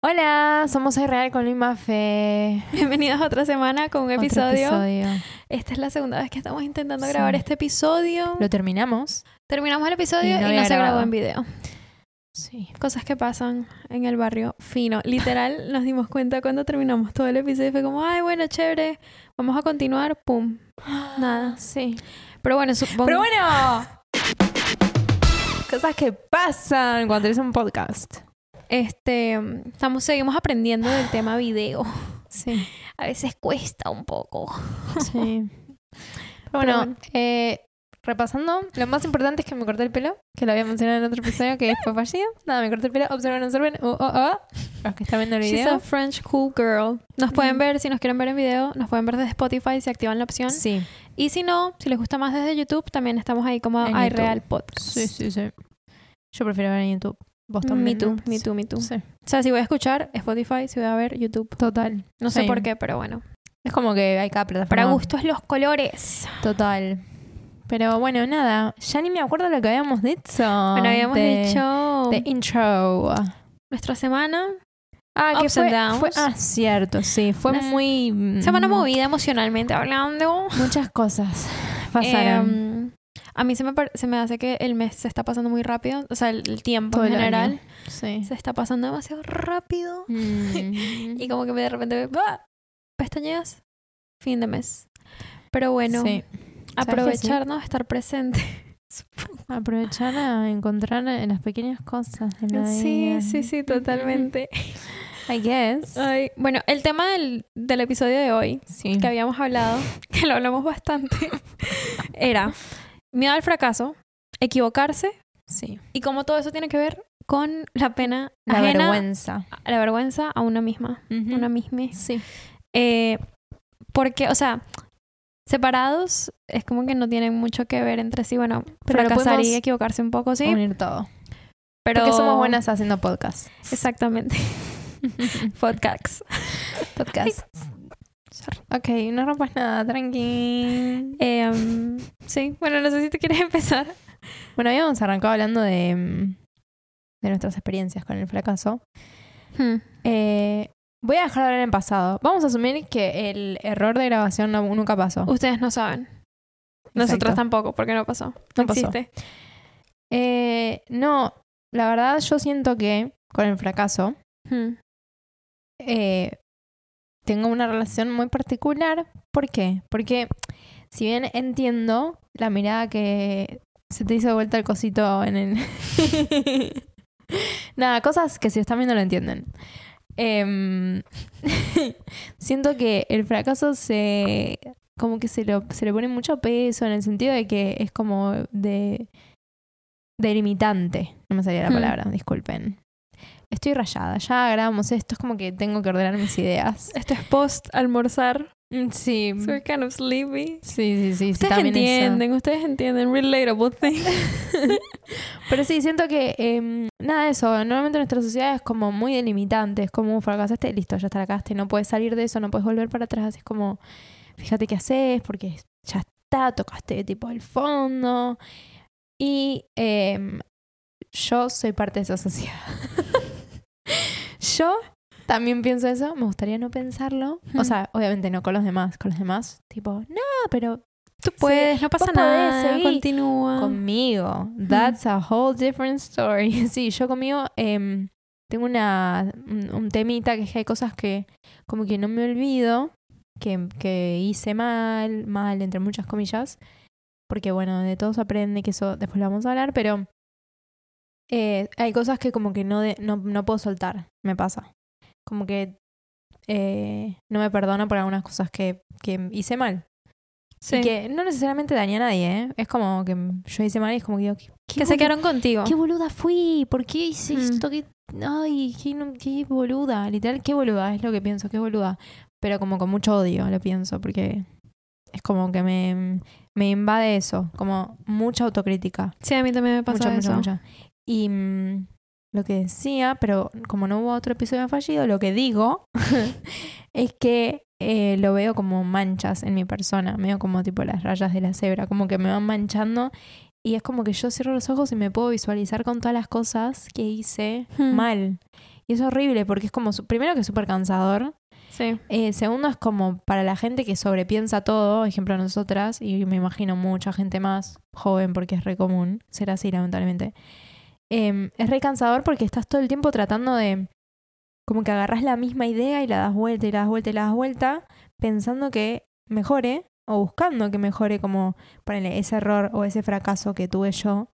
Hola, somos Real con Luis Mafe. Bienvenidos a otra semana con un Otro episodio. episodio. Esta es la segunda vez que estamos intentando Sí. grabar este episodio. Lo terminamos. Terminamos el episodio Y y no se grabó en video. Sí. Cosas que pasan en el barrio fino. Literal, nos dimos cuenta cuando terminamos todo el episodio. Fue como, ay, bueno, chévere. Vamos a continuar. Pum. Nada. Sí. Pero bueno, supongo. Pero bueno. Cosas que pasan cuando tienes un podcast. Este, estamos, seguimos aprendiendo del tema video. Sí. A veces cuesta un poco. Sí. Pero bueno, bueno. eh, repasando, lo más importante es que me corté el pelo, que lo había mencionado en el otro episodio, que fue fallido. Nada, me corté el pelo. Observen, observen. Uh, uh, uh. Los que están viendo el She's video. a French cool girl. Nos pueden Mm. ver, si nos quieren ver en video, nos pueden ver desde Spotify si activan la opción. Sí. Y si no, si les gusta más desde YouTube, también estamos ahí como iReal. Podcast. Sí, sí, sí. Yo prefiero ver en YouTube. Vos Me también. too, ¿no? me too, me too. Sí. O sea, si voy a escuchar Spotify, si voy a ver YouTube. Total. No sé Sí. por qué, pero bueno. Es como que hay cada plataforma. Para gustos los colores. Total. Pero bueno, nada. Ya ni me acuerdo lo que habíamos dicho. bueno, habíamos de- dicho De intro. nuestra semana. Ah, que Ups fue, and downs. fue- Ah, cierto, sí. Fue Una muy. mm, Semana movida emocionalmente hablando. Muchas cosas pasaron. Em, a mí se me, se me hace que el mes se está pasando muy rápido. O sea, el, el tiempo Todo en el general sí. se está pasando demasiado rápido. Mm. Y como que de repente, ¡bah! pestañeas, fin de mes. Pero bueno, Sí. aprovecharnos, estar presente. Aprovechar a encontrar en las pequeñas cosas la Sí, vida. sí, sí, totalmente. I guess. Ay, bueno, el tema del, del episodio de hoy, Sí. que habíamos hablado, que lo hablamos bastante, era miedo al fracaso, equivocarse Sí. y cómo todo eso tiene que ver con la pena La ajena, vergüenza. la vergüenza a una misma, una misma. Sí. Eh, porque, o sea, separados es como que no tienen mucho que ver entre sí. Bueno, Pero fracasar y equivocarse un poco, sí. Unir todo. Pero Porque somos buenas haciendo podcast. Exactamente. Podcasts. Podcast. Ok, no rompas nada, tranqui. Em, sí, bueno, no sé si te quieres empezar. Bueno, habíamos arrancado hablando de, mm, de nuestras experiencias con el fracaso. Hmm. Eh, voy a dejar de hablar en pasado. Vamos a asumir que el error de grabación no- nunca pasó. Ustedes no saben. Nosotros Exacto. tampoco, porque no pasó. No No, pasó. Eh, no, la verdad yo siento que con el fracaso Hmm. eh, tengo una relación muy particular. ¿Por qué? Porque si bien entiendo la mirada que se te hizo de vuelta el cosito en el... Nada, cosas que si están viendo lo entienden. Em, siento que el fracaso se... como que se, lo, se le pone mucho peso en el sentido de que es como de... delimitante. No me salía la Hmm. palabra, disculpen. Estoy rayada, ya grabamos esto, es como que tengo que ordenar mis ideas. Esto es post almorzar. Mm, Sí, So we're kind of sleepy. sí, sí, sí. Ustedes también eso. entienden, ustedes entienden. Relatable thing. Pero sí, siento que em, nada de eso. Normalmente nuestra sociedad es como muy delimitante. Es como fracasaste, listo, ya está la. No puedes salir de eso, no puedes volver para atrás. Es como, fíjate qué haces, porque ya está, tocaste tipo el fondo. Y em, yo soy parte de esa sociedad. Yo también pienso eso. Me gustaría no pensarlo. O sea, obviamente no con los demás. Con los demás, tipo, no, pero Tú puedes, no pasa podés, nada. Continúa. Conmigo. That's a whole different story. Sí, yo conmigo em, tengo una, un, temita que es que hay cosas que como que no me olvido que, que hice mal, mal entre muchas comillas. Porque bueno, de todo se aprende, que eso después lo vamos a hablar, pero eh, hay cosas que como que no, de- no, no puedo soltar, me pasa. Como que eh, no me perdono por algunas cosas que, que hice mal. Sí. Y que no necesariamente dañé a nadie, ¿eh? Es como que yo hice mal y es como que digo, ¿qué, que se quedaron contigo. ¿Qué boluda fui? ¿Por qué hice Mm. esto? ¿Qué- Ay, qué, qué boluda. Literal, qué boluda, es lo que pienso, qué boluda. Pero como con mucho odio lo pienso, porque es como que me, me invade eso, como mucha autocrítica. Sí, a mí también me pasa Mucha, mucha, eso. mucha. Y mm, lo que decía, pero como no hubo otro episodio fallido, lo que digo es que eh, lo veo como manchas en mi persona, veo como tipo las rayas de la cebra, como que me van manchando y es como que yo cierro los ojos y me puedo visualizar con todas las cosas que hice Hmm. mal. Y es horrible porque es como, primero que es súper cansador. Sí. Eh, segundo es como para la gente que sobrepiensa todo, ejemplo nosotras, y me imagino mucha gente más joven porque es re común ser así lamentablemente. Em, es re cansador porque estás todo el tiempo tratando de como que agarras la misma idea y la das vuelta y la das vuelta y la das vuelta pensando que mejore o buscando que mejore como ponele ese error o ese fracaso que tuve yo.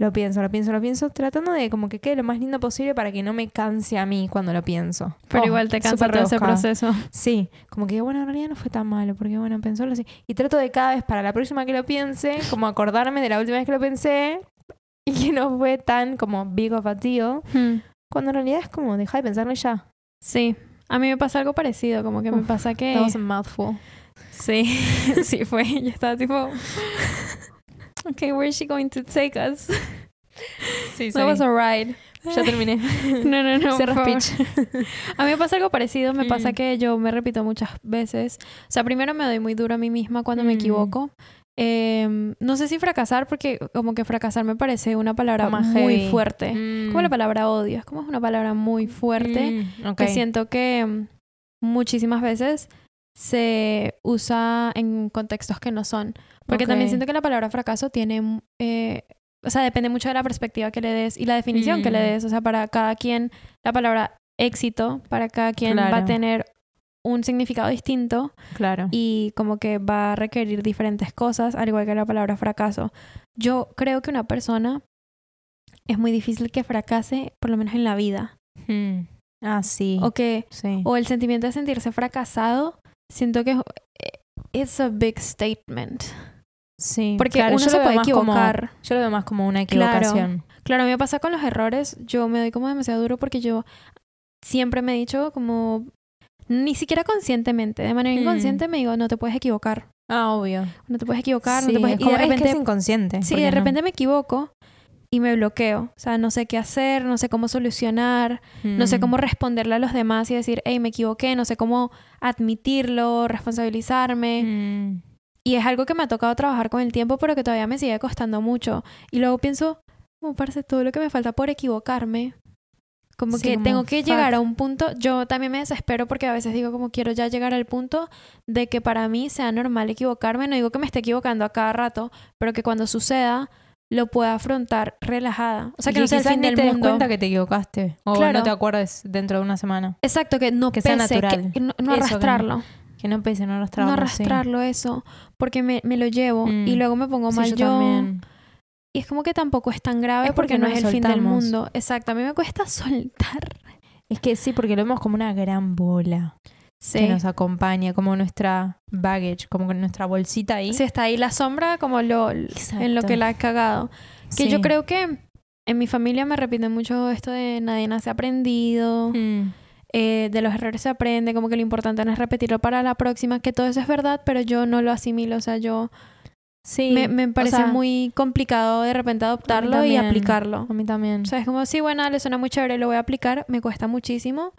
Lo pienso, lo pienso, lo pienso, tratando de como que quede lo más lindo posible para que no me canse a mí cuando lo pienso. Pero Oh, igual te cansa todo ese proceso. Sí, como que bueno, en realidad no fue tan malo, porque bueno, pensarlo así. Y trato de cada vez para la próxima que lo piense, como acordarme de la última vez que lo pensé y que no fue tan como big of a deal, Hmm. cuando en realidad es como dejar de pensarlo y ya. Sí. A mí me pasa algo parecido, como que me Uf, pasa que... That was a mouthful. Sí, sí fue. Yo estaba tipo... Okay, where is she going to take us? Sí, That was a ride. Ya terminé. No, no, no. Favor. speech. A mí me pasa algo parecido. Me pasa Mm. que yo me repito muchas veces. O sea, primero me doy muy duro a mí misma cuando me Mm. equivoco. Eh, no sé si fracasar, porque como que fracasar me parece una palabra Como muy heavy. fuerte. Mm. Como la palabra odio. Es como una palabra muy fuerte. Mm, ok. que siento que mm, muchísimas veces se usa en contextos que no son. Porque también siento que la palabra fracaso tiene, mm, eh, o sea, depende mucho de la perspectiva que le des y la definición que le des. O sea, para cada quien la palabra éxito, para cada quien va a tener un significado distinto Claro. y como que va a requerir diferentes cosas, al igual que la palabra fracaso. Yo creo que una persona es muy difícil que fracase, por lo menos en la vida. Mm. Ah, sí. O que Sí. o el sentimiento de sentirse fracasado, siento que es it's a big statement. sí. Porque Claro, uno se puede como- equivocar. yo lo veo más como una Claro. equivocación. Claro, a mí me pasa con los errores, yo me doy como demasiado duro porque yo siempre me he dicho como ni siquiera conscientemente, de manera Mm. inconsciente me digo, no te puedes equivocar, Ah, obvio. no te puedes equivocar, no te puedes es y de es que repente es inconsciente. Sí, porque de no- repente me equivoco y me bloqueo, o sea, no sé qué hacer, no sé cómo solucionar, no sé Mm. cómo responderle a los demás y decir, hey, me equivoqué, no sé cómo admitirlo, responsabilizarme. Mm. Y es algo que me ha tocado trabajar con el tiempo, pero que todavía me sigue costando mucho. Y luego pienso, como parece todo lo que me falta por equivocarme. Como Sí, que como, tengo que fuck. llegar a un punto. Yo también me desespero porque a veces digo, como quiero ya llegar al punto de que para mí sea normal equivocarme. No digo que me esté equivocando a cada rato, pero que cuando suceda lo pueda afrontar relajada. O sea, Y que no sea el fin del te des mundo. cuenta que te equivocaste. O Claro. no te acuerdes dentro de una semana. Exacto, que no Que sea pese, natural. que no, no Eso, que no- arrastrarlo. Que no pese, no arrastrarlo. no sí. arrastrarlo, eso. Porque me, me lo llevo y Mm. luego me pongo Sí, mal yo yo. también. Y es como que tampoco es tan grave Es porque, porque no es el fin del mundo. Exacto, a mí me cuesta soltar. Es que sí, porque lo vemos como una gran bola Sí. que nos acompaña, como nuestra baggage, como nuestra bolsita ahí. Sí, está ahí la sombra como lo, en lo que la ha cagado. Que Sí. yo creo que en mi familia me repiten mucho esto de nadie nace aprendido, Mm. eh, de los errores se aprende, como que lo importante no es repetirlo para la próxima, que todo eso es verdad, pero yo no lo asimilo, o sea, yo Sí. me, me o parece sea, muy complicado de repente adoptarlo y aplicarlo. A mí también. O sea, es como, sí, bueno, le suena muy chévere, lo voy a aplicar, me cuesta muchísimo.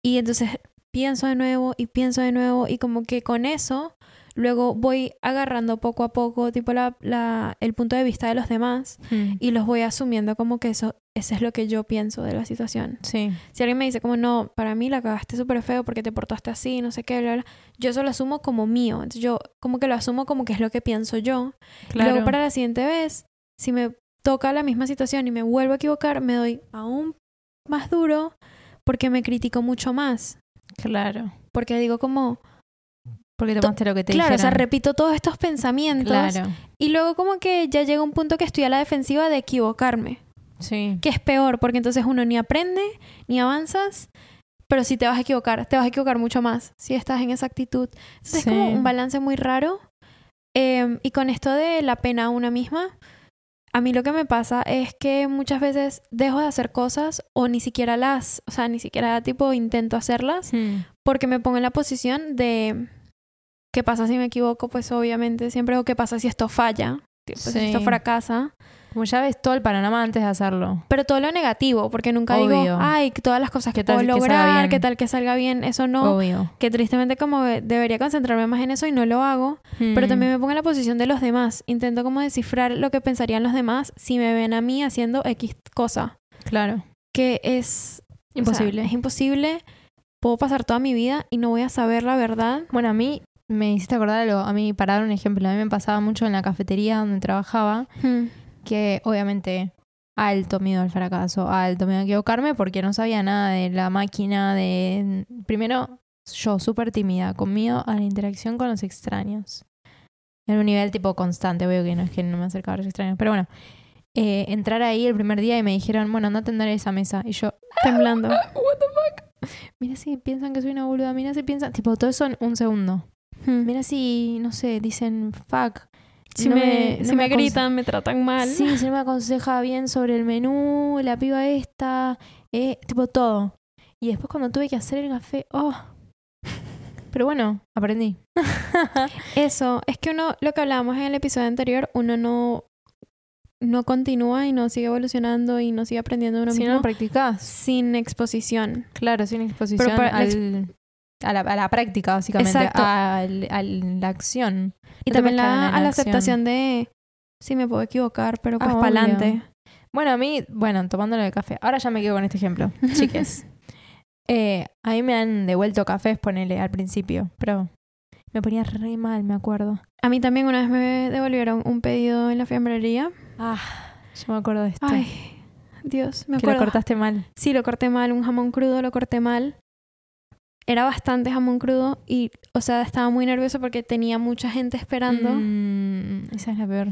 Y entonces pienso de nuevo y pienso de nuevo y como que con eso luego voy agarrando poco a poco, tipo, la, la, el punto de vista de los demás Mm. y los voy asumiendo como que eso, eso es lo que yo pienso de la situación. Sí. Si alguien me dice como, no, para mí la cagaste súper feo porque te portaste así, no sé qué, bla, bla, yo eso lo asumo como mío. Entonces yo como que lo asumo como que es lo que pienso yo. Y Claro. luego para la siguiente vez, si me toca la misma situación y me vuelvo a equivocar, me doy aún más duro porque me critico mucho más. Claro. Porque digo como, Porque tomaste lo que te claro, o sea, dijeron. repito todos estos pensamientos Claro. y luego como que ya llega un punto que estoy a la defensiva de equivocarme, Sí. que es peor porque entonces uno ni aprende ni avanzas, pero si te vas a equivocar, te vas a equivocar mucho más si estás en esa actitud. Entonces Sí. es como un balance muy raro. Eh, y con esto de la pena a una misma, a mí lo que me pasa es que muchas veces dejo de hacer cosas o ni siquiera las, o sea, ni siquiera tipo intento hacerlas Mm. porque me pongo en la posición de qué pasa si me equivoco, pues obviamente siempre o qué pasa si esto falla, si esto fracasa, Como ya ves todo el panorama antes de hacerlo. pero todo lo negativo, porque nunca digo, ay, todas las cosas que ¿Qué tal puedo lograr, qué tal que salga bien, eso no, Obvio. que tristemente como debería concentrarme más en eso y no lo hago. Pero Mm. también me pongo en la posición de los demás. Intento como descifrar lo que pensarían los demás si me ven a mí haciendo X cosa. Claro. Que es... Imposible. es imposible. Puedo pasar toda mi vida y no voy a saber la verdad. Bueno, a mí me hiciste acordar algo. A mí, para dar un ejemplo, a mí me pasaba mucho en la cafetería donde trabajaba Hmm. que obviamente alto miedo al fracaso, alto miedo a equivocarme porque no sabía nada de la máquina, de... Primero, yo súper tímida, con miedo a la interacción con los extraños. En un nivel tipo constante, obvio que no es que no me acercaba a los extraños, pero bueno. eh, entrar ahí el primer día y me dijeron, bueno, anda a atender esa mesa. Y yo, Temblando. what the fuck? Mira si piensan que soy una boluda, mira si piensan... Tipo, todo eso en un segundo. Hmm. Mira si, no sé, dicen, fuck. Si no me, no si me gritan, me tratan mal. Sí, se me aconseja bien sobre el menú, la piba esta, eh, tipo todo. Y después cuando tuve que hacer el café, oh. Pero bueno, aprendí. Eso, es que uno, lo que hablábamos en el episodio anterior, uno no, no continúa y no sigue evolucionando y no sigue aprendiendo uno si no mismo lo practicás, sin exposición. claro, sin exposición para la ex- al- a, la, a la práctica, básicamente, Exacto. al- a la acción. Y No también la, a la aceptación de, sí, me puedo equivocar, pero pues Ah, para adelante. Bueno, a mí, bueno, tomándolo de café. Ahora ya me quedo con este ejemplo, chiques. Eh, a mí me han devuelto cafés, ponele, al principio, pero me ponía re mal, me acuerdo. A mí también una vez me devolvieron un pedido en la fiambrería. Ah, yo me acuerdo de esto. Ay, Dios, me que lo acuerdo. cortaste mal. Sí, lo corté mal, un jamón crudo lo corté mal. Era bastante jamón crudo y, o sea, estaba muy nervioso porque tenía mucha gente esperando. Mm, esa es la peor.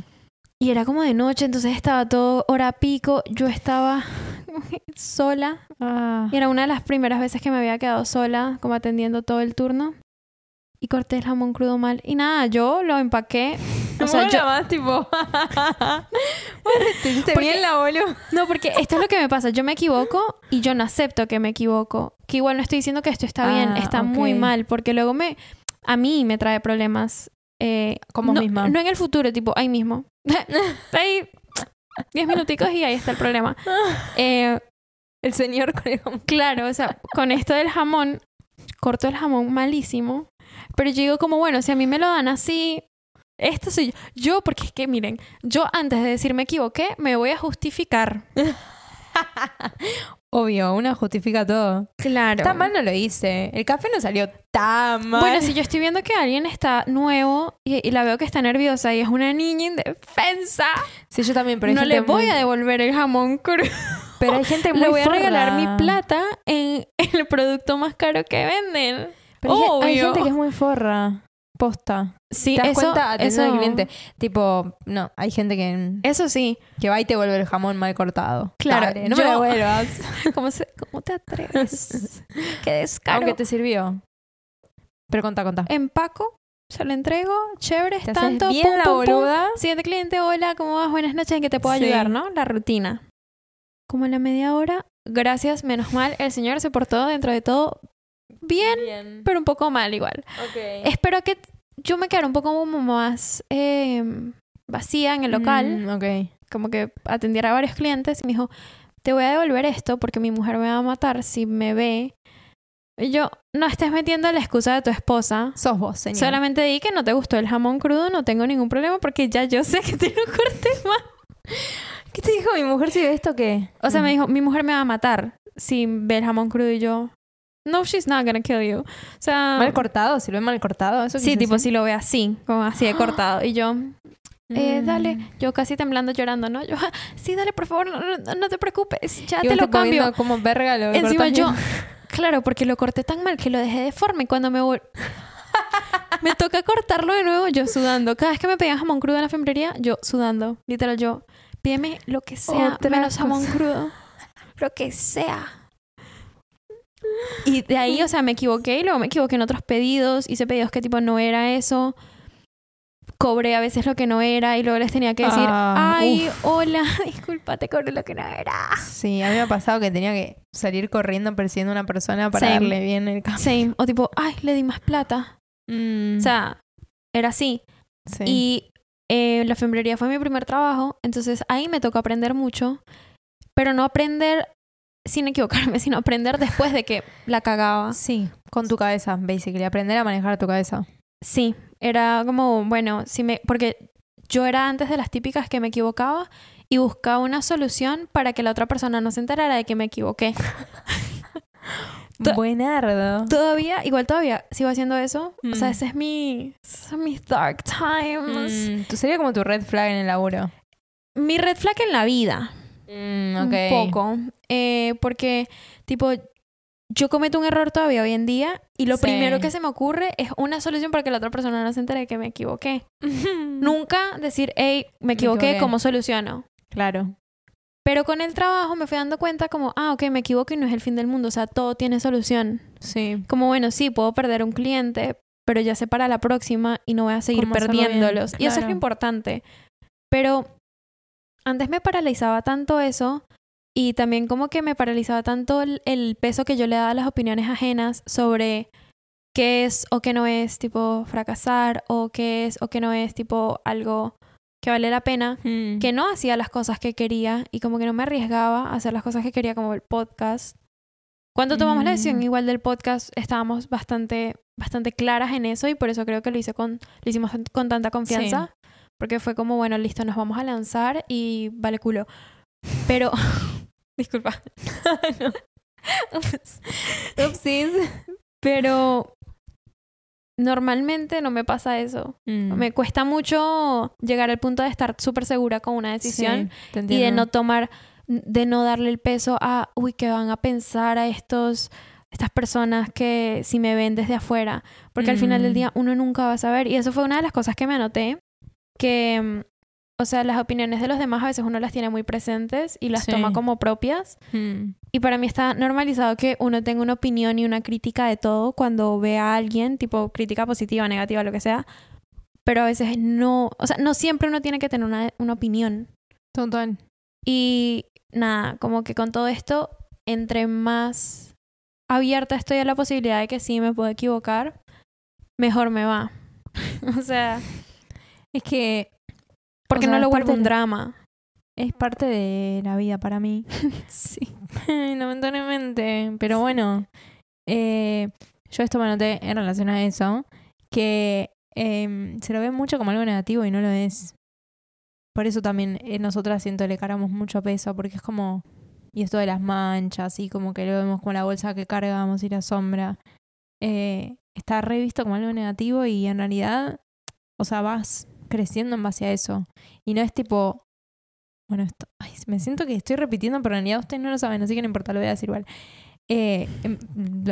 Y era como de noche, entonces estaba todo hora pico. Yo estaba sola. Ah, Y era una de las primeras veces que me había quedado sola, como atendiendo todo el turno. Y corté el jamón crudo mal. Y nada, yo lo empaqué. O sea, yo, más tipo. Te Porque- bien la boludo. No, porque esto es lo que me pasa. Yo me equivoco y yo no acepto que me equivoco. Que igual no estoy diciendo que esto está bien, Ah, está muy mal, porque luego me a mí me trae problemas. Eh, Como no, misma. no en el futuro, tipo ahí mismo. ahí, diez minuticos y ahí está el problema. Eh, El señor con el jamón. claro, o sea, con esto del jamón, corto el jamón malísimo. Pero yo digo como, bueno, si a mí me lo dan así, esto soy yo. Yo, porque es que miren, yo antes de decir me equivoqué, me voy a justificar. Obvio, una justifica todo. Claro. Tan mal no lo hice. El café no salió tan mal. Bueno, si yo estoy viendo que alguien está nuevo y, y la veo que está nerviosa y es una niña indefensa, Sí, yo también, pero no le voy muy- a devolver el jamón crudo. Pero hay gente muy Le voy a regalar mi plata en el producto más caro que venden. Pero hay, gente que es muy forra. Posta. Sí, ¿Te das eso, cuenta? Atención eso, al cliente. Tipo, no, hay gente que, eso sí. que va y te vuelve el jamón mal cortado. Claro, Dale, no yo- me lo vuelvas. ¿Cómo, se- cómo te atreves? Qué descaro. Aunque te sirvió. Pero contá, contá. Empaco, se lo entrego, chévere, es tanto. bien pum, la pum, pum. boluda. Siguiente cliente, hola, ¿cómo vas? Buenas noches, ¿en qué te puedo Sí. ayudar, no? La rutina. Como en la media hora, gracias, menos mal, el señor se portó dentro de todo bien, Bien. pero un poco mal igual. Espero que yo me quedara un poco como más eh, vacía en el local, Mm, como que atendiera a varios clientes y me dijo, te voy a devolver esto porque mi mujer me va a matar si me ve. Y yo, no estés metiendo la excusa de tu esposa. Sos vos, señor. Solamente di que no te gustó el jamón crudo, no tengo ningún problema porque ya yo sé que te lo corté mal. ¿Qué te dijo mi mujer si ve esto qué? O sea, me dijo, mi mujer me va a matar si ve el jamón crudo y yo, no, she's not gonna kill you. O sea, ¿Mal cortado? ¿Si lo ve mal cortado? ¿Eso sí, tipo, si lo ve así, como así de cortado. Y yo, eh, Mm. dale, yo casi temblando, llorando, ¿no? Yo, "Ah, sí, dale, por favor, no, no- no te preocupes, ya Y te lo cambio. cómo verga lo Encima yo, bien. claro, porque lo corté tan mal que lo dejé deforme. y Cuando me vol- me toca cortarlo de nuevo, yo sudando. Cada vez que me pedían jamón crudo en la fiambrería, yo sudando. Literal, yo, pídeme lo que sea, Otra menos jamón crudo. Lo que sea. Y de ahí, o sea, me equivoqué y luego me equivoqué en otros pedidos. Hice pedidos que tipo no era eso. Cobré a veces lo que no era y luego les tenía que decir, Ah, ay, hola, disculpa, te cobré lo que no era. Sí, a mí me ha pasado que tenía que salir corriendo persiguiendo a una persona para Same. darle bien el café. Same. O tipo, ay, le di más plata. Mm, O sea, era así. sí. Y eh, la fiambrería fue mi primer trabajo, entonces ahí me tocó aprender mucho, pero no aprender sin equivocarme, sino aprender después de que la cagaba. Sí, con tu cabeza, basically. Aprender a manejar tu cabeza. Sí, era como, bueno, si me, porque yo era antes de las típicas que me equivocaba y buscaba una solución para que la otra persona no se enterara de que me equivoqué. Buenardo. Todavía, igual todavía sigo haciendo eso. O sea, Mm. ese es mi, esos son mis dark times. Mm, tú sería como tu red flag en el laburo. Mi red flag en la vida. Mm, ok. Un poco. Eh, porque, tipo, yo cometo un error todavía hoy en día y lo Sí. primero que se me ocurre es una solución para que la otra persona no se entere de que me equivoqué. Nunca decir, hey, me equivoqué, equivoqué. ¿cómo soluciono? Claro. Pero con el trabajo me fui dando cuenta como, ah, ok, me equivoco y no es el fin del mundo. O sea, todo tiene solución. Sí. Como, bueno, sí, puedo perder un cliente, pero ya sé para la próxima y no voy a seguir perdiéndolos. Y eso es lo importante. Pero antes me paralizaba tanto eso y también como que me paralizaba tanto el, el peso que yo le daba a las opiniones ajenas sobre qué es o qué no es, tipo, fracasar o qué es o qué no es, tipo, algo que vale la pena Mm. que no hacía las cosas que quería y como que no me arriesgaba a hacer las cosas que quería como el podcast. Cuando tomamos la decisión Mm. igual del podcast estábamos bastante bastante claras en eso y por eso creo que lo hice con lo hicimos con tanta confianza porque fue como bueno, listo, nos vamos a lanzar y vale culo. Pero disculpa. no. Upsis. Pero normalmente no me pasa eso. Mm. Me cuesta mucho llegar al punto de estar súper segura con una decisión Sí, y de no tomar, de no darle el peso a, uy, que van a pensar a estos, estas personas que si me ven desde afuera, porque al final del Mm. día uno nunca va a saber. Y eso fue una de las cosas que me anoté, que, mm, o sea, las opiniones de los demás a veces uno las tiene muy presentes y las Sí. toma como propias. Mm. Y para mí está normalizado que uno tenga una opinión y una crítica de todo cuando ve a alguien, tipo crítica positiva, negativa, lo que sea. Pero a veces no, o sea, no siempre uno tiene que tener una, una opinión. Total. Y nada, como que con todo esto, entre más abierta estoy a la posibilidad de que sí me puedo equivocar, mejor me va. o sea, Es que porque O sea, no lo parte un de- drama. es parte de la vida para mí. Sí. Lamentablemente. Pero bueno, eh, yo esto me anoté en relación a eso, que eh, se lo ve mucho como algo negativo y no lo es. Por eso también eh, nosotras siento le cargamos mucho peso, porque es como, y esto de las manchas, y como que lo vemos como la bolsa que cargamos y la sombra, eh, está revisto como algo negativo y en realidad, o sea, vas creciendo en base a eso. Y no es tipo, bueno, esto, ay, me siento que estoy repitiendo, pero en realidad ustedes no lo saben, así que no importa, lo voy a decir igual. Eh, em,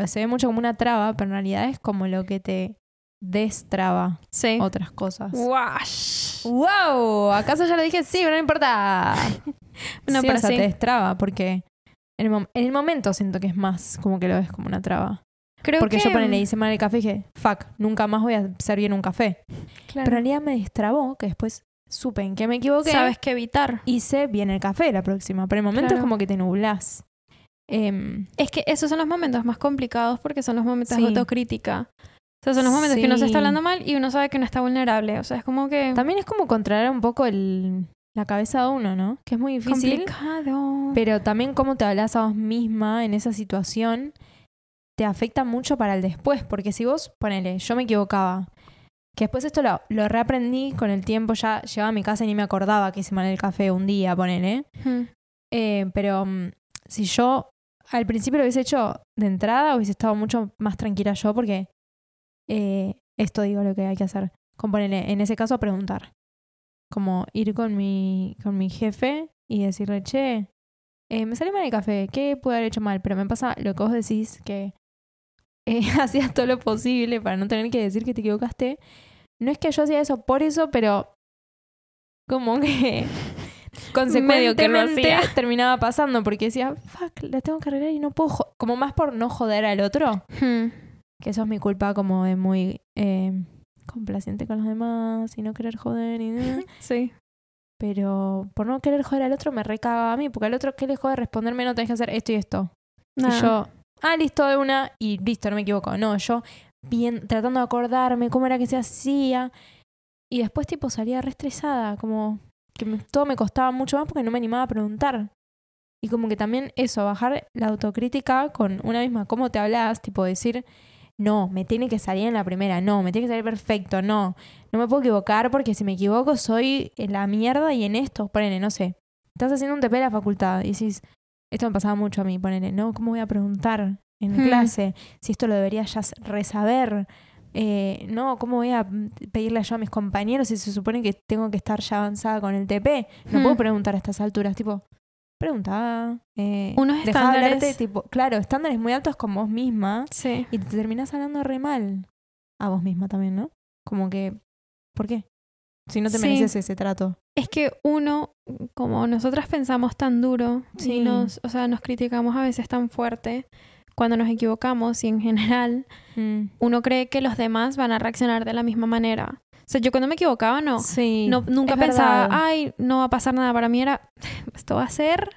se ve mucho como una traba, pero en realidad es como lo que te destraba Sí. otras cosas. Wash. ¡Wow! ¿Acaso ya lo dije? Sí, pero no importa. No, sí, pero o sea, sí. te destraba porque en el, en el momento siento que es más como que lo ves como una traba. Creo porque que... yo ponele, hice mal el café y dije, fuck, nunca más voy a hacer bien un café. Claro. Pero en realidad me destrabó, que después supe en qué me equivoqué. Sabes qué evitar. Hice bien el café la próxima. Pero en el momento Claro. es como que te nublás. Em, Es que esos son los momentos más complicados porque son los momentos Sí. de autocrítica. O sea, son los momentos que uno se está Sí. hablando mal y uno sabe que no está vulnerable. O sea, es como que... también es como controlar un poco el, la cabeza de uno, ¿no? Que es muy difícil. complicado. Pero también cómo te hablas a vos misma en esa situación te afecta mucho para el después. Porque si vos, ponele, yo me equivocaba. Que después esto lo, lo reaprendí con el tiempo, ya llegaba a mi casa y ni me acordaba que hice mal el café un día, ponele. Eh, pero mm, si yo al principio lo hubiese hecho de entrada, hubiese estado mucho más tranquila yo porque eh, esto digo lo que hay que hacer. Ponerle, en ese caso, preguntar. Como ir con mi, con mi jefe y decirle, che, eh, me salió mal el café, ¿qué pude haber hecho mal? Pero me pasa lo que vos decís, que eh, hacías todo lo posible para no tener que decir que te equivocaste. No es que yo hacía eso por eso, pero como que consecuentemente terminaba pasando porque decía, fuck, la tengo que arreglar y no puedo, jo-". como más por no joder al otro, Hmm. que eso es mi culpa como de muy eh, complaciente con los demás y no querer joder y Sí. pero por no querer joder al otro me recaba a mí, porque al otro que le jode responderme no tenés que hacer esto y esto. Nada. Y yo, ah, listo de una y listo, no me equivoco. No, yo bien tratando de acordarme cómo era que se hacía y después tipo salía re estresada, como que me- todo me costaba mucho más porque no me animaba a preguntar. Y como que también eso, bajar la autocrítica con una misma, cómo te hablas, tipo decir, no, me tiene que salir en la primera, no, me tiene que salir perfecto, no, no me puedo equivocar porque si me equivoco soy en la mierda y en esto, ponele, no sé, estás haciendo un TP de la facultad y decís, esto me pasaba mucho a mí, ponele, no, ¿cómo voy a preguntar? en Hmm. clase, si esto lo debería ya resaber. Eh, no, ¿cómo voy a pedirle yo a mis compañeros si se supone que tengo que estar ya avanzada con el TP? No Hmm. puedo preguntar a estas alturas, tipo, pregunta. Eh, Unos dejá de hablarte, estándares- tipo, claro, estándares muy altos con vos misma Sí. y te terminás hablando re mal a vos misma también, ¿no? Como que, ¿por qué? Si no te Sí. mereces ese trato. Es que uno, como nosotras pensamos tan duro, Sí. y nos, o sea, nos criticamos a veces tan fuerte cuando nos equivocamos y en general Mm. uno cree que los demás van a reaccionar de la misma manera. O sea, yo cuando me equivocaba no, Sí. no nunca pensaba, verdad. ay, no va a pasar nada. Para mí era, esto va a ser,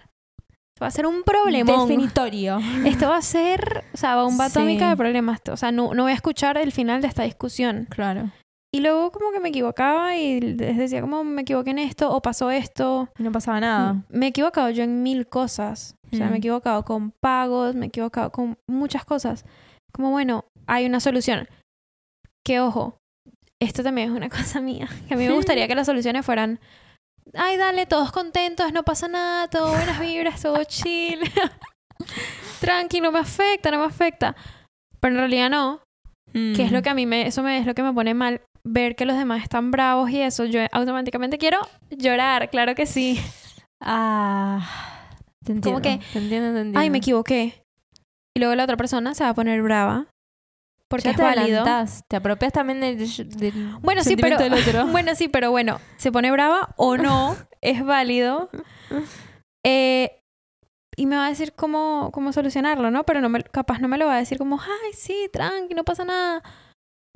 esto va a ser un problema. Definitorio. Esto va a ser, o sea, bomba Sí. atómica de problemas. O sea, no, no voy a escuchar el final de esta discusión. Claro. Y luego como que me equivocaba y les decía como me equivoqué en esto o pasó esto. Y no pasaba nada. Me he equivocado yo en mil cosas. O sea, Mm. me he equivocado con pagos, me he equivocado con muchas cosas. Como bueno, hay una solución. Que ojo, esto también es una cosa mía. Que a mí me gustaría que las soluciones fueran, ay, dale, todos contentos, no pasa nada, todo buenas vibras, todo chill. Tranqui, no me afecta, no me afecta. Pero en realidad no. Que es lo que a mí me, eso me, es lo que me pone mal. Ver que los demás están bravos y eso, yo automáticamente quiero llorar, claro que sí. Ah. Te entiendo. Como que, te entiendo, te entiendo. Ay, me equivoqué. Y luego la otra persona se va a poner brava. Porque Ya es te válido. Te apropias también del, del Bueno, sí, pero. del otro. Bueno, sí, pero bueno, se pone brava o no, es válido. Eh, y me va a decir cómo, cómo solucionarlo, ¿no? Pero no me, capaz no me lo va a decir como, ay, sí, tranqui, no pasa nada.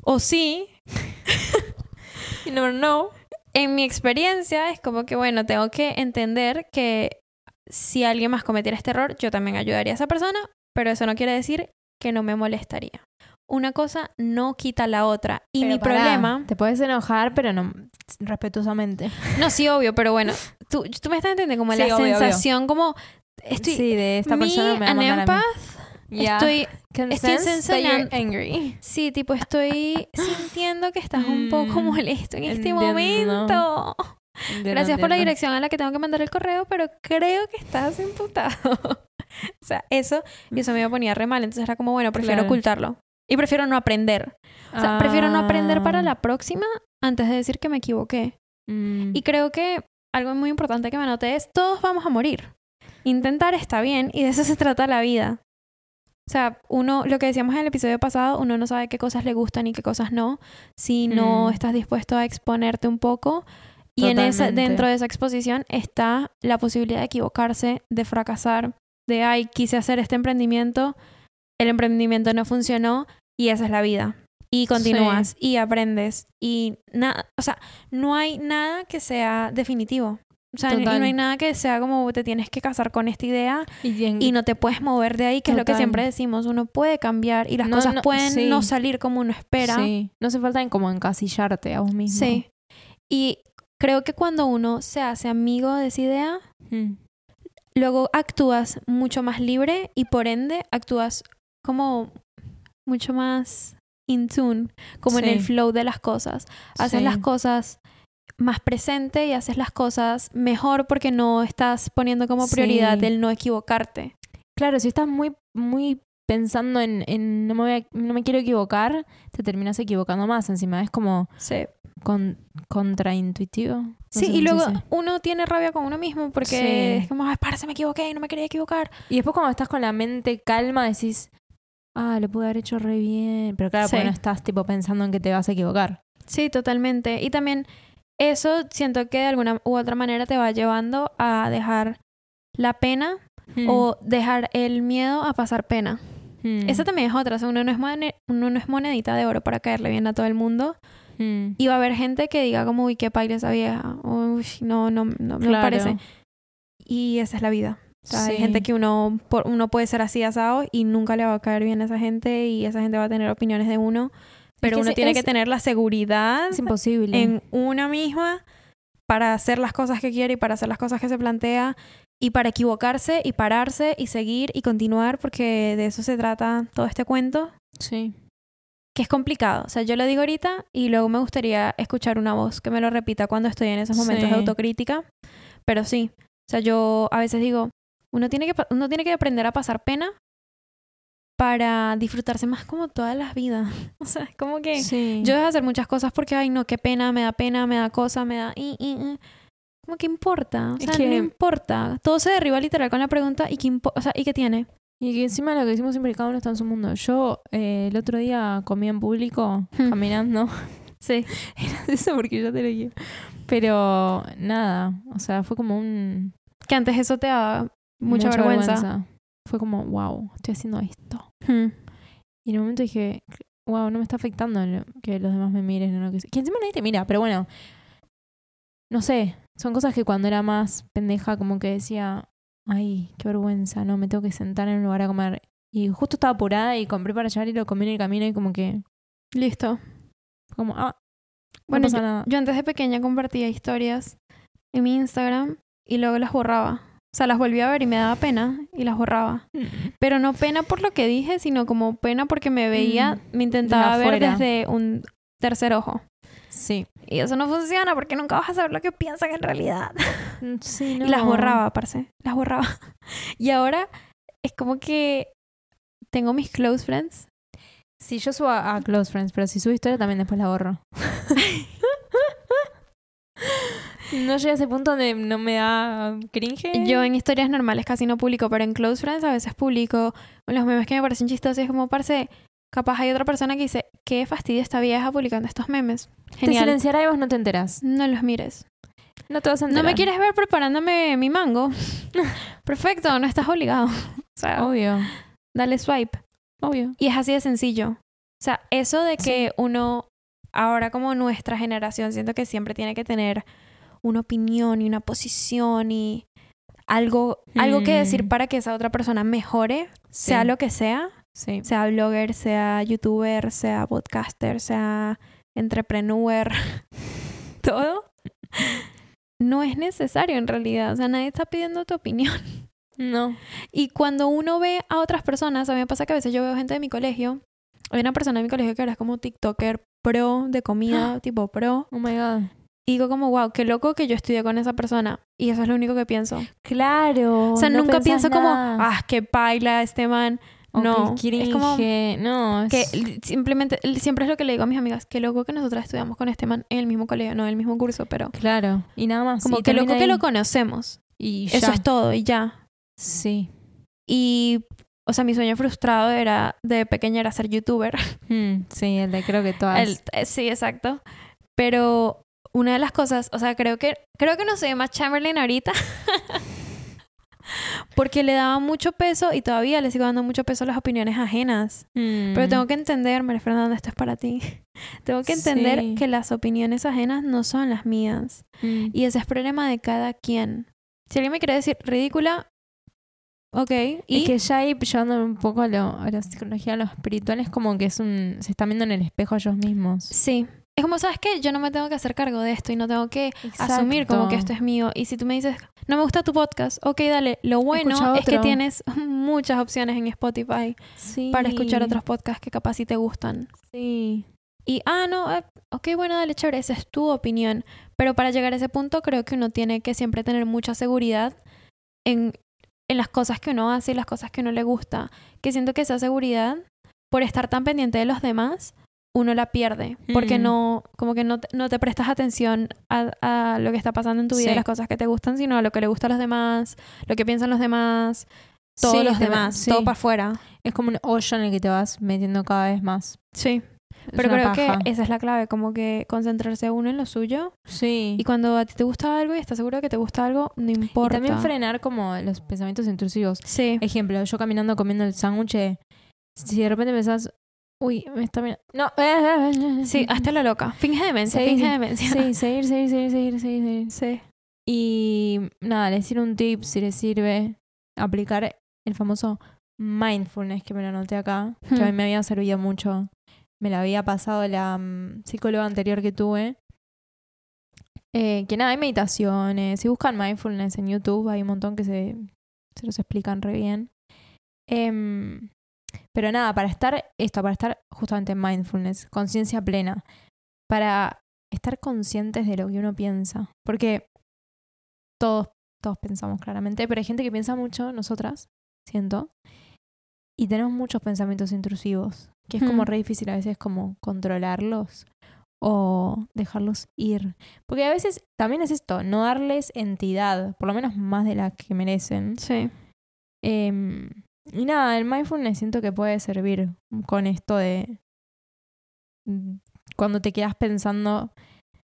O sí, You never know. en mi experiencia es como que, bueno, tengo que entender que si alguien más cometiera este error, yo también ayudaría a esa persona, pero eso no quiere decir que no me molestaría. Una cosa no quita la otra. Y Pero mi pará, problema... Te puedes enojar, pero no respetuosamente. No, sí, obvio, pero bueno, tú, tú me estás entendiendo como Sí, la obvio, obvio. sensación como... Estoy, sí, de esta persona me va a an mandar a mí. Yeah. estoy... Estoy angry. Sí, tipo, estoy sintiendo que estás un poco Mm, molesto en este entiendo. momento. Entiendo, Gracias por la dirección a la que tengo que mandar el correo, pero creo que estás imputado. o sea, eso, y eso me ponía re mal. Entonces era como, bueno, prefiero Claro. ocultarlo. Y prefiero no aprender. O sea, prefiero no aprender para Ah, la próxima antes de decir que me equivoqué. mm, Y creo que algo muy importante que me anoté es, todos vamos a morir. Intentar está bien y de eso se trata la vida. O sea, uno, lo que decíamos en el episodio pasado, uno no sabe qué cosas le gustan y qué cosas no, si no Mm. estás dispuesto a exponerte un poco. Y en esa, dentro de esa exposición está la posibilidad de equivocarse, de fracasar, de, ay, quise hacer este emprendimiento, el emprendimiento no funcionó y esa es la vida. Y continúas y aprendes y nada, o sea, no hay nada que sea definitivo. O sea, y no hay nada que sea como te tienes que casar con esta idea y, en- y no te puedes mover de ahí, que es lo que siempre decimos, uno puede cambiar y las No, cosas no, pueden sí. no salir como uno espera. Sí. No hace falta en como encasillarte a vos mismo. Sí. Y creo que cuando uno se hace amigo de esa idea, Mm. luego actúas mucho más libre y por ende actúas como mucho más in tune, como en el flow de las cosas. Haces las cosas más presente y haces las cosas mejor porque no estás poniendo como prioridad Sí. el no equivocarte. Claro, si estás muy, muy pensando en, en no, me voy a- no me quiero equivocar, te terminas equivocando más encima. Es como Sí. con, contraintuitivo. No Sí, y luego dice. uno tiene rabia con uno mismo porque Sí. es como, ay, parce, me equivoqué, no me quería equivocar. Y después cuando estás con la mente calma decís, ah, lo pude haber hecho re bien. Pero claro, porque Sí. no estás tipo pensando en que te vas a equivocar. Sí, totalmente. Y también eso siento que de alguna u otra manera te va llevando a dejar la pena Mm. o dejar el miedo a pasar pena. Mm. Esa también es otra. O sea, uno, no es mone- uno no es monedita de oro para caerle bien a todo el mundo. Mm. Y va a haber gente que diga como, uy, qué paila esa vieja. Uy, no, no, no, me parece. Y esa es la vida. O sea, hay gente que uno, por, uno puede ser así asado y nunca le va a caer bien a esa gente y esa gente va a tener opiniones de uno. Pero que uno tiene es- que tener la seguridad Es imposible. en una misma para hacer las cosas que quiere y para hacer las cosas que se plantea y para equivocarse y pararse y seguir y continuar porque de eso se trata todo este cuento Sí. que es complicado. O sea, yo lo digo ahorita y luego me gustaría escuchar una voz que me lo repita cuando estoy en esos momentos de Sí. autocrítica. Pero sí, o sea, yo a veces digo, uno tiene que, uno tiene que aprender a pasar pena para disfrutarse más como todas las vidas. O sea, es como que Sí. yo dejo de hacer muchas cosas porque, ay, no, qué pena, me da pena, me da cosa, me da... y, y, y. Como que importa, o sea, que- no importa. Todo se derriba literal con la pregunta, ¿y qué, impo- o sea, ¿y qué tiene? Y que encima lo que decimos siempre, cada uno está en su mundo. Yo eh, el otro día comí en público, caminando. Sí. Eso porque yo te lo dije. Pero nada, o sea, fue como un... Que antes eso te daba mucha, vergüenza. Fue como, wow, estoy haciendo esto. Hmm. Y en un momento dije, wow, no me está afectando lo- que los demás me miren o lo que. Que encima nadie te mira, pero bueno, no sé, son cosas que cuando era más pendeja como que decía, ay, qué vergüenza, no, me tengo que sentar en un lugar a comer. Y justo estaba apurada y compré para llevar y lo comí en el camino y como que, Listo. como, ah, Bueno, no pasa nada. Yo antes de pequeña compartía historias en mi Instagram y luego las borraba. O sea, las volví a ver y me daba pena y las borraba. Pero no pena por lo que dije, sino como pena porque me veía, me intentaba ver desde un tercer ojo. Sí. Y eso no funciona porque nunca vas a saber lo que piensan en realidad. Mm, Sí, no. Y las borraba, parce. Las borraba. Y ahora es como que tengo mis close friends. Sí, yo subo a, a Close Friends, pero si subo historia también después la borro. no llegué a ese punto donde no me da cringe. Yo en historias normales casi no publico, pero en close friends a veces publico los memes que me parecen chistosos. Y es como, parce, capaz hay otra persona que dice, qué fastidio esta vieja publicando estos memes. Te silenciará y vos no te enteras. No los mires. No te vas a ¿No enterar. me quieres ver preparándome mi mango? Perfecto, no estás obligado. O sea, Obvio, dale swipe. obvio. Y es así de sencillo. O sea, eso de que uno, ahora como nuestra generación, siento que siempre tiene que tener una opinión y una posición y algo, algo que decir Mm. para que esa otra persona mejore, sea lo que sea, Sí. sea blogger, sea youtuber, sea podcaster, sea entrepreneur, todo. No es necesario en realidad, o sea, nadie está pidiendo tu opinión. No. Y cuando uno ve a otras personas, a mí me pasa que a veces yo veo gente de mi colegio. Hay una persona de mi colegio que ahora es como TikToker pro de comida, tipo pro. Oh my god. Y digo como, wow, qué loco que yo estudié con esa persona. Y eso es lo único que pienso. Claro. o sea, no nunca pienso como, ah, qué baila este man. O no, qué es como. No, que es- l- simplemente, siempre es lo que le digo a mis amigas, qué loco que nosotras estudiamos con este man en el mismo colegio, no en el mismo curso, pero Claro. Y nada más. como Y que loco que lo conocemos. Y Eso ya. es todo y ya. Sí. Y, o sea, mi sueño frustrado era, de pequeña era ser youtuber. Mm, sí, el de creo que todas. El- eh, sí, exacto. Pero una de las cosas, o sea, creo que creo que no soy más Chamberlain ahorita. Porque le daba mucho peso y todavía le sigo dando mucho peso a las opiniones ajenas. Mm. Pero tengo que entender, María Fernanda, esto es para ti. tengo que entender Sí. que las opiniones ajenas no son las mías. Mm. Y ese es problema de cada quien. Si alguien me quiere decir ridícula, ok. Y Es que ya ahí llevando un poco a, lo, a la psicología, a lo espiritual, es como que es un. se están viendo en el espejo a ellos mismos. sí. Es como, ¿sabes qué? Yo no me tengo que hacer cargo de esto y no tengo que asumir como que esto es mío. Y si tú me dices, no me gusta tu podcast, ok, dale. Lo bueno es que tienes muchas opciones en Spotify Sí. para escuchar otros podcasts que capaz sí te gustan. Sí. Y, ah, no, eh, ok, bueno, dale, chévere, esa es tu opinión. Pero para llegar a ese punto creo que uno tiene que siempre tener mucha seguridad en, en las cosas que uno hace y las cosas que uno le gusta. Que siento que esa seguridad, por estar tan pendiente de los demás, uno la pierde. Porque Mm. no, como que no, te- no te prestas atención a, a lo que está pasando en tu vida, Sí. y las cosas que te gustan, sino a lo que le gusta a los demás, lo que piensan los demás, todos Sí, los demás, sí. todo para afuera. Es como un hoyo en el que te vas metiendo cada vez más. Sí. Es Pero creo paja. que esa es la clave, como que concentrarse uno en lo suyo. Sí. Y cuando a ti te gusta algo y estás seguro de que te gusta algo, no Y importa. también frenar como los pensamientos intrusivos. Sí. Ejemplo, yo caminando comiendo el sándwich, si de repente pensás, uy, me está mirando. No, eh, Sí, hazte la loca. Finge demencia, Sí, finge sí. demencia. Sí, seguir, seguir, seguir, seguir, seguir, seguir. Sí. Y nada, les sirve un tip si les sirve aplicar el famoso mindfulness que me lo anoté acá, que a mí Hmm. me había servido mucho. Me la había pasado la mm, psicóloga anterior que tuve. Eh, que nada, hay meditaciones. Si buscan mindfulness en YouTube, hay un montón que se, se los explican re bien. Em, pero nada, para estar esto, para estar justamente en mindfulness, conciencia plena, para estar conscientes de lo que uno piensa. Porque todos, todos pensamos claramente, pero hay gente que piensa mucho, nosotras, siento. y tenemos muchos pensamientos intrusivos, que es como Hmm. re difícil a veces como controlarlos o dejarlos ir. Porque a veces también es esto, no darles entidad, por lo menos más de la que merecen. Sí. Em, y nada, el mindfulness siento que puede servir con esto de mm, cuando te quedas pensando.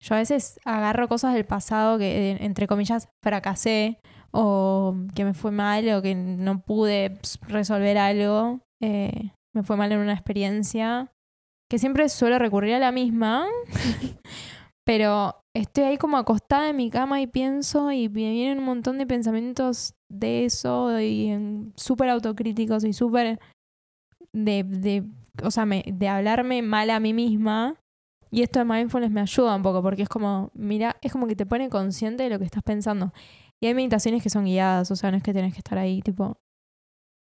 Yo a veces agarro cosas del pasado que, eh, entre comillas, fracasé o que me fue mal o que no pude resolver algo. eh, me fue mal en una experiencia. Que siempre suelo recurrir a la misma. Pero estoy ahí como acostada en mi cama y pienso y me vienen un montón de pensamientos de eso y súper autocríticos y súper de, de, o sea, me- de hablarme mal a mí misma. Y esto de mindfulness me ayuda un poco porque es como, mira, es como que te pone consciente de lo que estás pensando. Y hay meditaciones que son guiadas, o sea, no es que tenés que estar ahí tipo,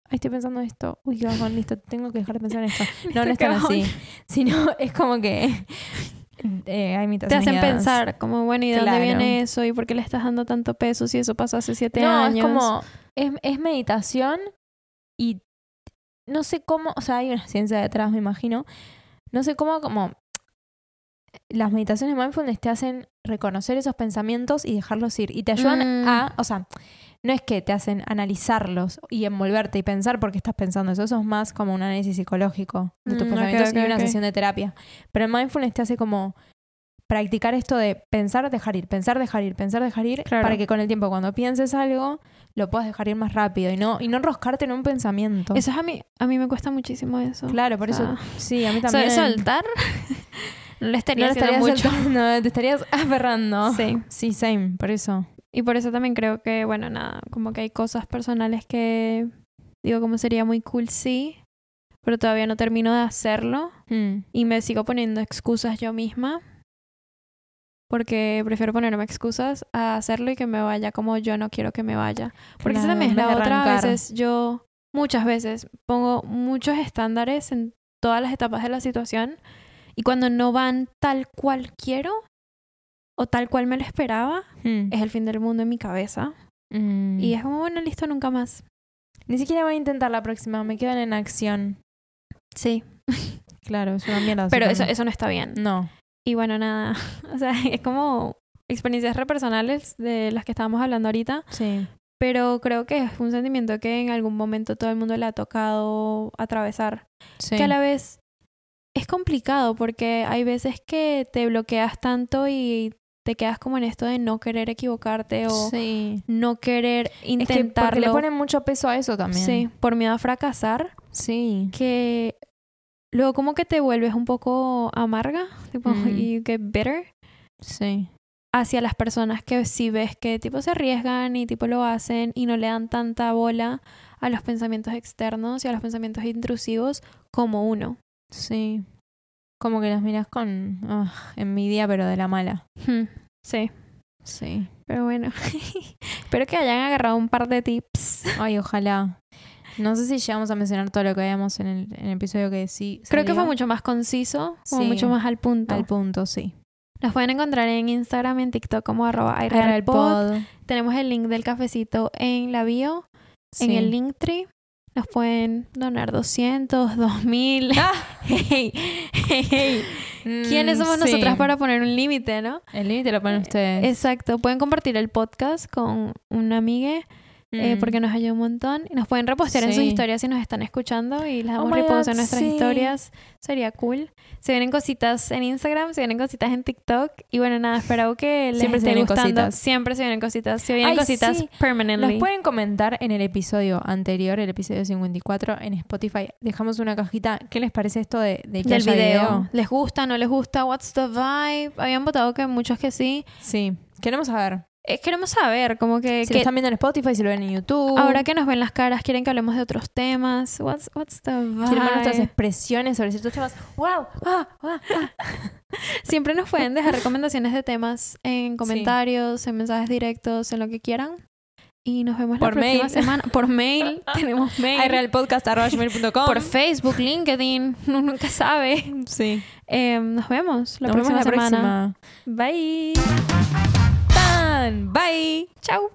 ay, estoy pensando esto, uy, qué bajón, listo, tengo que dejar de pensar en esto. No, no es tan así, sino es como que eh, hay Te hacen pensar, como, bueno, ¿y de dónde viene eso? ¿Y por qué le estás dando tanto peso si eso pasó hace siete no, años? es como, es, es meditación y no sé cómo, o sea, hay una ciencia detrás, me imagino. No sé cómo, como, las meditaciones mindfulness te hacen reconocer esos pensamientos y dejarlos ir. Y te ayudan Mm. a, o sea, no es que te hacen analizarlos y envolverte y pensar por qué estás pensando eso. Eso es más como un análisis psicológico de tus Mm, pensamientos ok, y una sesión de terapia. Pero el mindfulness te hace como practicar esto de pensar, dejar ir, pensar, dejar ir, pensar, dejar ir, Claro. para que con el tiempo cuando pienses algo lo puedas dejar ir más rápido y no y no enroscarte en un pensamiento. Eso es a mí, a mí me cuesta muchísimo eso. claro, por eso sí, a mí también. soltar, no le no estaría lo haciendo estarías mucho. soltando, te estarías aferrando. Sí. Sí, same, por eso. Y por eso también creo que, bueno, nada, como que hay cosas personales que digo como sería muy cool, sí, pero todavía no termino de hacerlo Mm. y me sigo poniendo excusas yo misma porque prefiero ponerme excusas a hacerlo y que me vaya como yo no quiero que me vaya. Porque esa también es la otra, a veces yo muchas veces pongo muchos estándares en todas las etapas de la situación y cuando no van tal cual quiero o tal cual me lo esperaba, Mm. es el fin del mundo en mi cabeza. Mm. Y es como, bueno, listo, nunca más. Ni siquiera voy a intentar la próxima, me quedan en acción. Sí. Claro, es una mierda. Pero eso, eso no está bien. No. Y bueno, nada. O sea, es como experiencias repersonales de las que estábamos hablando ahorita. Sí. Pero creo que es un sentimiento que en algún momento todo el mundo le ha tocado atravesar. Sí. Que a la vez es complicado porque hay veces que te bloqueas tanto y te quedas como en esto de no querer equivocarte o Sí. no querer Es que porque intentarlo. le ponen mucho peso a eso también. Sí, por miedo a fracasar. Sí. que luego como que te vuelves un poco amarga, tipo, Mm. you get bitter Sí. hacia las personas que sí ves que tipo se arriesgan y tipo lo hacen y no le dan tanta bola a los pensamientos externos y a los pensamientos intrusivos como uno. Sí. Como que los miras con ah, envidia, pero de la mala. Hmm, Sí, Sí. pero bueno, espero que hayan agarrado un par de tips. Ay, ojalá. No sé si llegamos a mencionar todo lo que habíamos en el, en el episodio que sí. Creo que fue mucho más conciso, como Sí. mucho más al punto. Al punto, sí. Nos pueden encontrar en Instagram, en TikTok como arroba. Tenemos el link del cafecito en la bio. en Sí. el Linktree. Nos pueden donar 200, 2000. Ah. Hey, hey, hey. ¿Quiénes Mm, somos sí. nosotras para poner un límite, no? El límite lo ponen ustedes. Exacto. Pueden compartir el podcast con una amiga eh, porque nos ayuda un montón. Y nos pueden repostear en sus Sí. historias si nos están escuchando y les Oh damos my repost en nuestras sí. historias. Sería cool. Se vienen cositas en Instagram, se vienen cositas en TikTok. Y bueno, nada, espero que les Siempre esté gustando. cositas. Siempre se vienen cositas. Se vienen Ay, cositas sí. permanently. Nos pueden comentar en el episodio anterior, el episodio 54, en Spotify. Dejamos una cajita. ¿Qué les parece esto de, de que del haya video. ¿Les gusta? ¿No les gusta? What's the vibe? Habían votado que muchos que sí. Sí. Queremos saber. Eh, queremos saber, como que, Si que lo están viendo en Spotify, si lo ven en YouTube. ahora que nos ven las caras, quieren que hablemos de otros temas. What's, what's the vibe? Quieren ver nuestras expresiones sobre ciertos temas. ¡Wow! ¡Ah! ¡Ah! ah! Siempre nos pueden dejar recomendaciones de temas en comentarios, en mensajes directos, en lo que quieran. Y nos vemos Por la próxima mail. semana. Por mail. Tenemos mail. iRealpodcast.com Por Facebook, LinkedIn. Uno nunca sabe. Sí. Eh, nos vemos la Nos vemos próxima la semana. próxima. Bye. Tan. Bye. Chao.